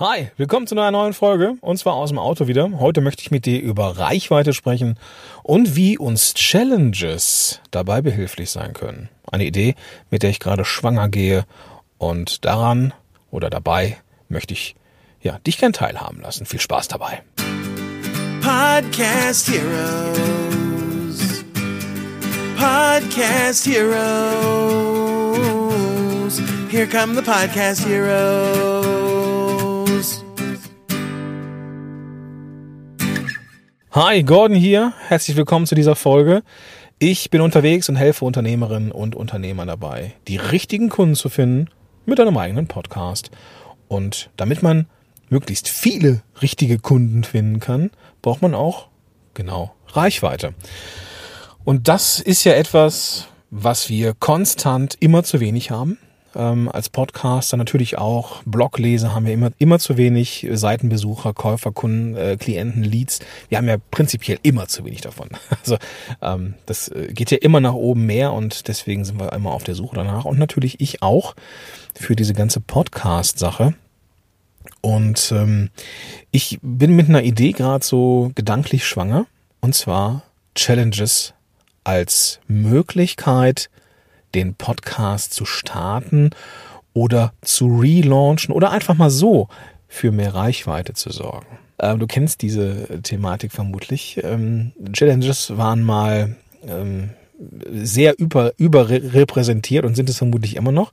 Hi, willkommen zu einer neuen Folge und zwar aus dem Auto wieder. Heute möchte ich mit dir über Reichweite sprechen und wie uns Challenges dabei behilflich sein können. Eine Idee, mit der ich gerade schwanger gehe und daran oder dabei möchte ich ja, dich gern teilhaben lassen. Viel Spaß dabei. Podcast Heroes. Podcast Heroes. Here come the Podcast Heroes. Hi, Gordon hier. Herzlich willkommen zu dieser Folge. Ich bin unterwegs und helfe Unternehmerinnen und Unternehmern dabei, die richtigen Kunden zu finden mit einem eigenen Podcast. Und damit man möglichst viele richtige Kunden finden kann, braucht man auch genau Reichweite. Und das ist ja etwas, was wir konstant immer zu wenig haben ähm, als Podcaster natürlich auch. Blogleser haben wir immer, immer zu wenig, Seitenbesucher, Käufer, Kunden, äh, Klienten, Leads. Wir haben ja prinzipiell immer zu wenig davon. Also ähm, das äh, geht ja immer nach oben mehr und deswegen sind wir immer auf der Suche danach. Und natürlich ich auch für diese ganze Podcast-Sache. Und ähm, ich bin mit einer Idee gerade so gedanklich schwanger. Und zwar Challenges als Möglichkeit, den Podcast zu starten oder zu relaunchen oder einfach mal so für mehr Reichweite zu sorgen. Ähm, du kennst diese Thematik vermutlich. Ähm, Challenges waren mal ähm, sehr über, überrepräsentiert und sind es vermutlich immer noch.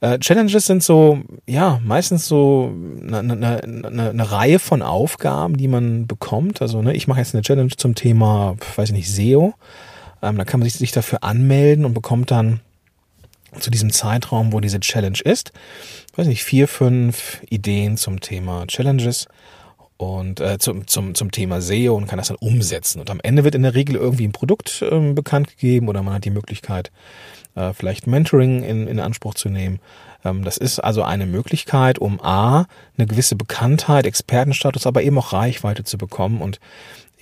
Äh, Challenges sind so, ja, meistens so eine, eine, eine, eine Reihe von Aufgaben, die man bekommt. Also, ne, ich mache jetzt eine Challenge zum Thema, weiß ich nicht, SEO. Ähm, da kann man sich, sich dafür anmelden und bekommt dann zu diesem Zeitraum, wo diese Challenge ist, weiß nicht, vier, fünf Ideen zum Thema Challenges und äh, zum, zum, zum Thema SEO und kann das dann umsetzen. Und am Ende wird in der Regel irgendwie ein Produkt ähm, bekannt gegeben oder man hat die Möglichkeit, äh, vielleicht Mentoring in, in Anspruch zu nehmen. Ähm, das ist also eine Möglichkeit, um A, eine gewisse Bekanntheit, Expertenstatus, aber eben auch Reichweite zu bekommen und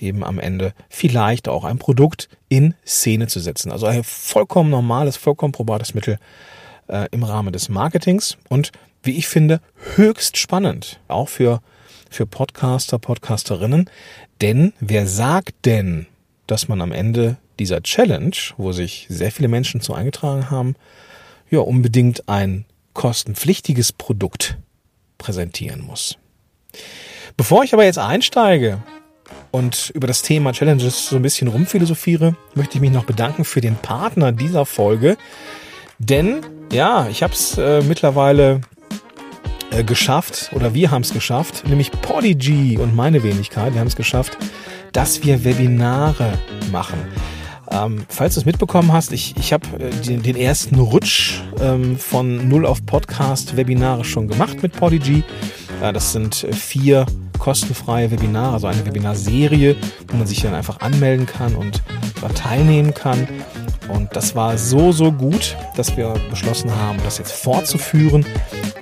eben am Ende vielleicht auch ein Produkt in Szene zu setzen. Also ein vollkommen normales, vollkommen probates Mittel äh, im Rahmen des Marketings und wie ich finde, höchst spannend, auch für, für Podcaster, Podcasterinnen. Denn wer sagt denn, dass man am Ende dieser Challenge, wo sich sehr viele Menschen zu eingetragen haben, ja, unbedingt ein kostenpflichtiges Produkt präsentieren muss. Bevor ich aber jetzt einsteige und über das Thema Challenges so ein bisschen rumphilosophiere, möchte ich mich noch bedanken für den Partner dieser Folge. Denn ja, ich habe es äh, mittlerweile äh, geschafft, oder wir haben es geschafft, nämlich Podigy und meine Wenigkeit, wir haben es geschafft, dass wir Webinare machen. Ähm, falls du es mitbekommen hast, ich, ich habe äh, den, den, ersten Rutsch ähm, von Null auf Podcast Webinare schon gemacht mit Podigy. Äh, das sind äh, vier kostenfreie Webinare, also eine Webinarserie, wo man sich dann einfach anmelden kann und teilnehmen kann. Und das war so, so gut, dass wir beschlossen haben, das jetzt fortzuführen.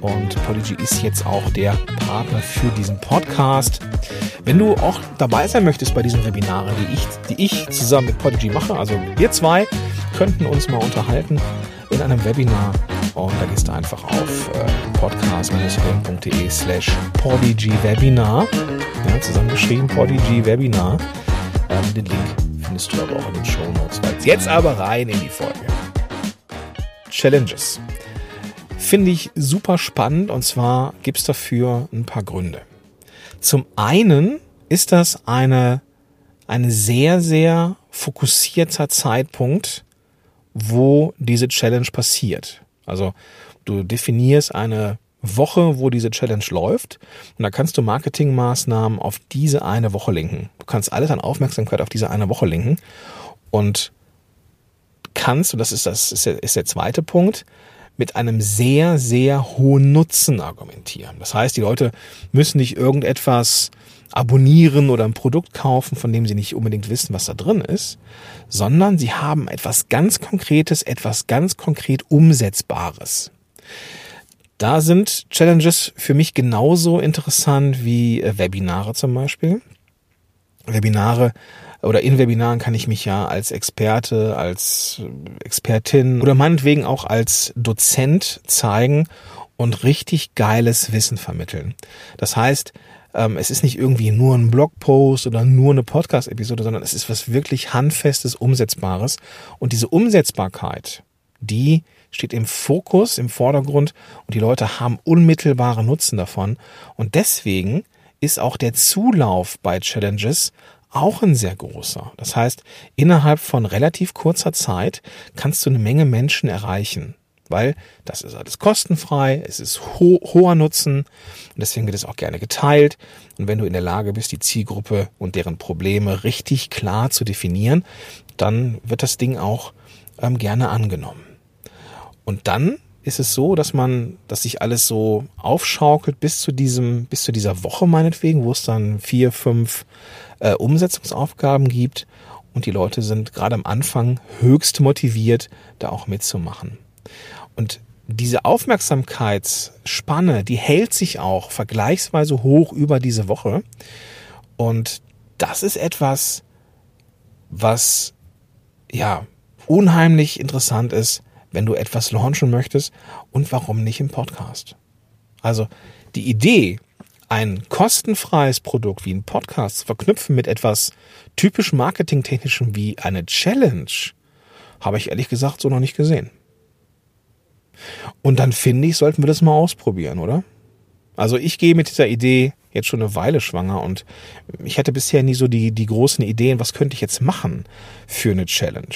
Und Polygy ist jetzt auch der Partner für diesen Podcast. Wenn du auch dabei sein möchtest bei diesen Webinaren, die ich, die ich zusammen mit Polygy mache, also wir zwei könnten uns mal unterhalten in einem Webinar und da gehst du einfach auf äh, podcast-helm.de slash Webinar. Ja, zusammengeschrieben Podigy Webinar. Ähm, den Link findest du aber auch in den Show Notes. Jetzt aber rein in die Folge. Challenges. Finde ich super spannend und zwar gibt es dafür ein paar Gründe. Zum einen ist das eine, eine sehr, sehr fokussierter Zeitpunkt, wo diese Challenge passiert. Also du definierst eine Woche, wo diese Challenge läuft und da kannst du Marketingmaßnahmen auf diese eine Woche linken. Du kannst alles an Aufmerksamkeit auf diese eine Woche linken und kannst, und das ist, das ist der, ist der zweite Punkt, mit einem sehr, sehr hohen Nutzen argumentieren. Das heißt, die Leute müssen nicht irgendetwas abonnieren oder ein Produkt kaufen, von dem sie nicht unbedingt wissen, was da drin ist, sondern sie haben etwas ganz Konkretes, etwas ganz konkret Umsetzbares. Da sind Challenges für mich genauso interessant wie äh, Webinare zum Beispiel. Webinare oder in Webinaren kann ich mich ja als Experte, als Expertin oder meinetwegen auch als Dozent zeigen und richtig geiles Wissen vermitteln. Das heißt, ähm, es ist nicht irgendwie nur ein Blogpost oder nur eine Podcast-Episode, sondern es ist was wirklich handfestes, umsetzbares. Und diese Umsetzbarkeit, die steht im Fokus, im Vordergrund und die Leute haben unmittelbare Nutzen davon. Und deswegen ist auch der Zulauf bei Challenges auch ein sehr großer. Das heißt, innerhalb von relativ kurzer Zeit kannst du eine Menge Menschen erreichen weil das ist alles kostenfrei, es ist ho hoher Nutzen und deswegen wird es auch gerne geteilt. Und wenn du in der Lage bist, die Zielgruppe und deren Probleme richtig klar zu definieren, dann wird das Ding auch ähm, gerne angenommen. Und dann ist es so, dass man, dass sich alles so aufschaukelt bis zu diesem, bis zu dieser Woche meinetwegen, wo es dann vier, fünf äh, Umsetzungsaufgaben gibt und die Leute sind gerade am Anfang höchst motiviert, da auch mitzumachen. Und diese Aufmerksamkeitsspanne, die hält sich auch vergleichsweise hoch über diese Woche. Und das ist etwas, was ja unheimlich interessant ist, wenn du etwas launchen möchtest und warum nicht im Podcast. Also die Idee, ein kostenfreies Produkt wie ein Podcast zu verknüpfen mit etwas typisch marketingtechnischem wie eine Challenge, habe ich ehrlich gesagt so noch nicht gesehen. Und dann finde ich, sollten wir das mal ausprobieren, oder? Also ich gehe mit dieser Idee jetzt schon eine Weile schwanger und ich hatte bisher nie so die, die großen Ideen, was könnte ich jetzt machen für eine Challenge.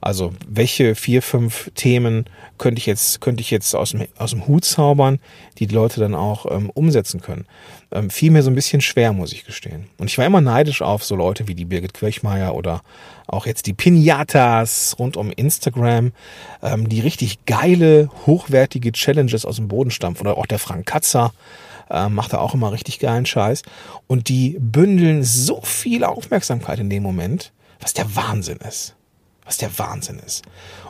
Also welche vier, fünf Themen könnte ich jetzt, könnte ich jetzt aus dem, aus dem Hut zaubern, die die Leute dann auch ähm, umsetzen können. Ähm, fiel mir so ein bisschen schwer, muss ich gestehen. Und ich war immer neidisch auf so Leute wie die Birgit Kirchmeier oder auch jetzt die Pinatas rund um Instagram, ähm, die richtig geile, hochwertige Challenges aus dem Boden stampfen. Oder auch der Frank Katzer äh, macht da auch immer richtig geilen Scheiß. Und die bündeln so viel Aufmerksamkeit in dem Moment, was der Wahnsinn ist was der Wahnsinn ist.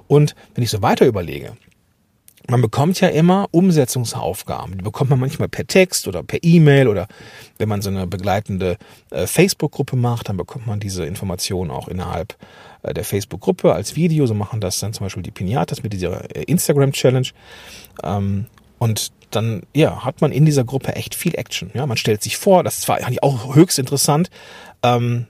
Und wenn ich so weiter überlege, man bekommt ja immer Umsetzungsaufgaben. Die bekommt man manchmal per Text oder per E-Mail oder wenn man so eine begleitende äh, Facebook-Gruppe macht, dann bekommt man diese Informationen auch innerhalb äh, der Facebook-Gruppe als Video. So machen das dann zum Beispiel die Pinatas mit dieser äh, Instagram-Challenge. Ähm, und dann ja, hat man in dieser Gruppe echt viel Action. Ja, man stellt sich vor, das war eigentlich auch höchst interessant. Ähm,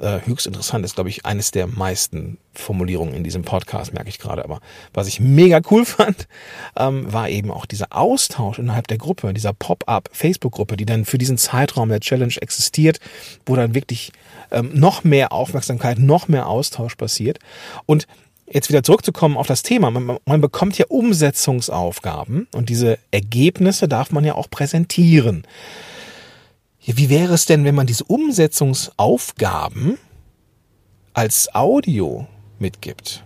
äh, höchst interessant ist, glaube ich, eines der meisten Formulierungen in diesem Podcast, merke ich gerade. Aber was ich mega cool fand, ähm, war eben auch dieser Austausch innerhalb der Gruppe, dieser Pop-up Facebook-Gruppe, die dann für diesen Zeitraum der Challenge existiert, wo dann wirklich ähm, noch mehr Aufmerksamkeit, noch mehr Austausch passiert. Und jetzt wieder zurückzukommen auf das Thema, man, man, bekommt ja Umsetzungsaufgaben und diese Ergebnisse darf man ja auch präsentieren. Ja, wie wäre es denn, wenn man diese Umsetzungsaufgaben als Audio mitgibt?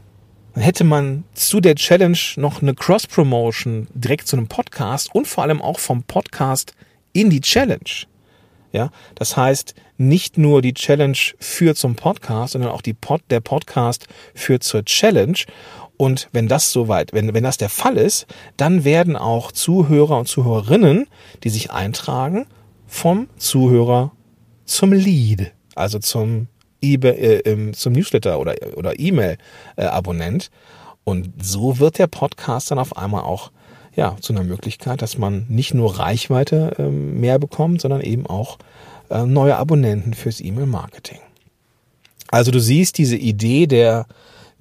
Dann hätte man zu der Challenge noch eine Cross-Promotion direkt zu einem Podcast und vor allem auch vom Podcast in die Challenge. Ja, das heißt, nicht nur die Challenge führt zum Podcast, sondern auch die Pod, der Podcast führt zur Challenge. Und wenn das soweit, wenn, wenn das der Fall ist, dann werden auch Zuhörer und Zuhörerinnen, die sich eintragen, vom Zuhörer zum Lead, also zum e äh, zum Newsletter oder, oder E-Mail-Abonnent. Und so wird der Podcast dann auf einmal auch ja, zu einer Möglichkeit, dass man nicht nur Reichweite äh, mehr bekommt, sondern eben auch äh, neue Abonnenten fürs E-Mail-Marketing. Also du siehst diese Idee der,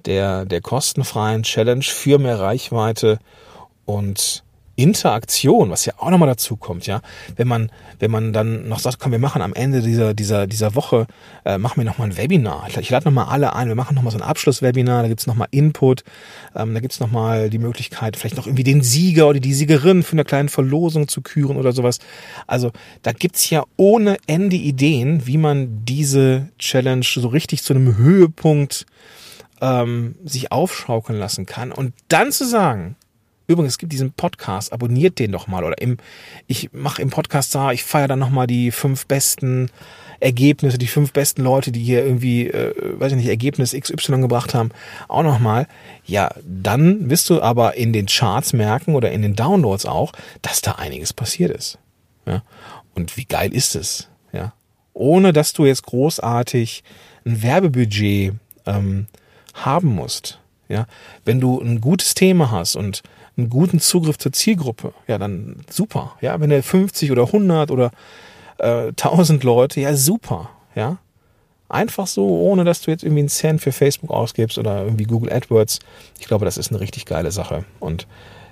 der, der kostenfreien Challenge für mehr Reichweite und Interaktion, was ja auch nochmal dazu kommt, ja, wenn man, wenn man dann noch sagt, komm, wir machen am Ende dieser, dieser, dieser Woche, äh, machen wir nochmal ein Webinar. Ich, ich lade nochmal alle ein, wir machen nochmal so ein Abschlusswebinar, da gibt's nochmal Input, ähm, da gibt's nochmal die Möglichkeit, vielleicht noch irgendwie den Sieger oder die Siegerin für eine kleine Verlosung zu küren oder sowas. Also da gibt's ja ohne Ende Ideen, wie man diese Challenge so richtig zu einem Höhepunkt ähm, sich aufschaukeln lassen kann. Und dann zu sagen, Übrigens, es gibt diesen Podcast, abonniert den doch mal. Oder im, ich mache im Podcast da, ich feiere dann nochmal die fünf besten Ergebnisse, die fünf besten Leute, die hier irgendwie, äh, weiß ich nicht, Ergebnis XY gebracht haben, auch nochmal. Ja, dann wirst du aber in den Charts merken oder in den Downloads auch, dass da einiges passiert ist. Ja? Und wie geil ist es? Ja? Ohne dass du jetzt großartig ein Werbebudget ähm, haben musst. Ja, wenn du ein gutes Thema hast und einen guten Zugriff zur Zielgruppe, ja, dann super. Ja, wenn er 50 oder 100 oder äh, 1000 Leute, ja, super. Ja, einfach so, ohne dass du jetzt irgendwie einen Cent für Facebook ausgibst oder irgendwie Google AdWords. Ich glaube, das ist eine richtig geile Sache. Und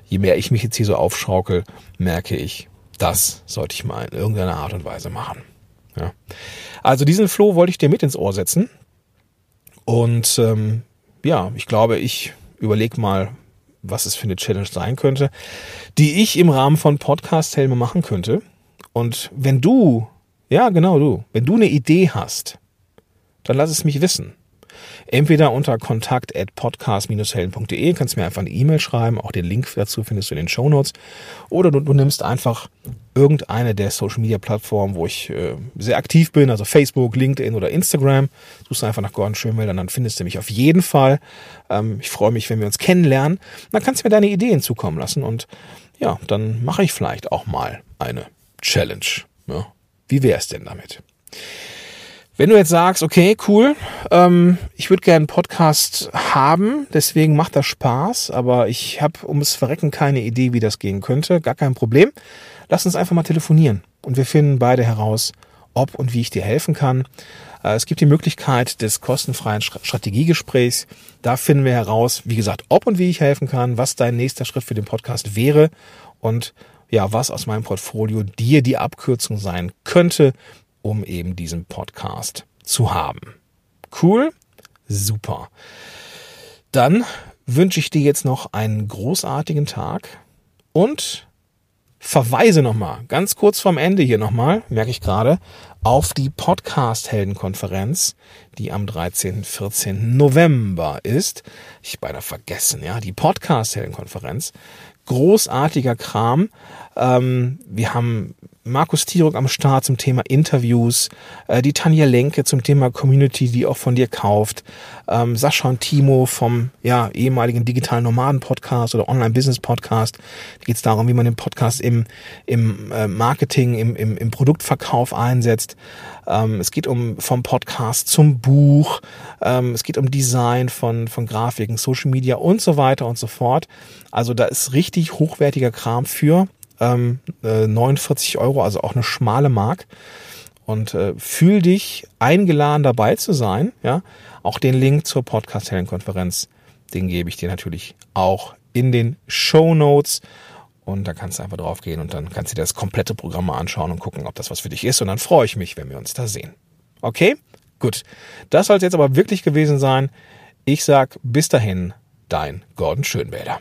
je mehr ich mich jetzt hier so aufschaukel, merke ich, das sollte ich mal in irgendeiner Art und Weise machen. Ja. Also diesen Floh wollte ich dir mit ins Ohr setzen. Und ähm, ja, ich glaube, ich überlege mal, was es für eine Challenge sein könnte, die ich im Rahmen von Podcast-Helme machen könnte. Und wenn du, ja genau du, wenn du eine Idee hast, dann lass es mich wissen. Entweder unter kontakt at podcast-helden.de kannst mir einfach eine E-Mail schreiben, auch den Link dazu findest du in den Show Notes. Oder du, du nimmst einfach irgendeine der Social Media Plattformen, wo ich äh, sehr aktiv bin, also Facebook, LinkedIn oder Instagram. Suchst einfach nach Gordon Schönwälder, dann findest du mich auf jeden Fall. Ähm, ich freue mich, wenn wir uns kennenlernen. Dann kannst du mir deine Ideen zukommen lassen und ja, dann mache ich vielleicht auch mal eine Challenge. Ja. Wie wäre es denn damit? Wenn du jetzt sagst, okay, cool, ähm, ich würde gerne einen Podcast haben, deswegen macht das Spaß, aber ich habe ums Verrecken keine Idee, wie das gehen könnte, gar kein Problem. Lass uns einfach mal telefonieren und wir finden beide heraus, ob und wie ich dir helfen kann. Äh, es gibt die Möglichkeit des kostenfreien Strategiegesprächs. Da finden wir heraus, wie gesagt, ob und wie ich helfen kann, was dein nächster Schritt für den Podcast wäre und ja, was aus meinem Portfolio dir die Abkürzung sein könnte, um eben diesen Podcast zu haben. Cool? Super. Dann wünsche ich dir jetzt noch einen großartigen Tag und verweise nochmal, ganz kurz vorm Ende hier nochmal, merke ich gerade, auf die Podcast-Heldenkonferenz, die am 13. 14. November ist. Ich beinahe vergessen, ja, die Podcast-Heldenkonferenz. Großartiger Kram. Ähm, wir haben Markus Tirok am Start zum Thema Interviews, äh, die Tanja Lenke zum Thema Community, die auch von dir kauft, ähm, Sascha und Timo vom ja, ehemaligen digitalen Nomaden-Podcast oder Online-Business-Podcast. Da geht es darum, wie man den Podcast im, im äh, Marketing, im, im, im Produktverkauf einsetzt. Ähm, es geht um vom Podcast zum Buch, ähm, es geht um Design von, von Grafiken, Social Media und so weiter und so fort. Also da ist richtig hochwertiger Kram für ähm, äh, 49 Euro, also auch eine schmale Mark. Und äh, fühl dich eingeladen dabei zu sein. Ja, auch den Link zur Podcast-Helden-Konferenz, den gebe ich dir natürlich auch in den Show Notes. Und da kannst du einfach drauf gehen und dann kannst du dir das komplette Programm mal anschauen und gucken, ob das was für dich ist. Und dann freue ich mich, wenn wir uns da sehen. Okay? Gut. Das soll es jetzt aber wirklich gewesen sein. Ich sag bis dahin, dein Gordon Schönwälder.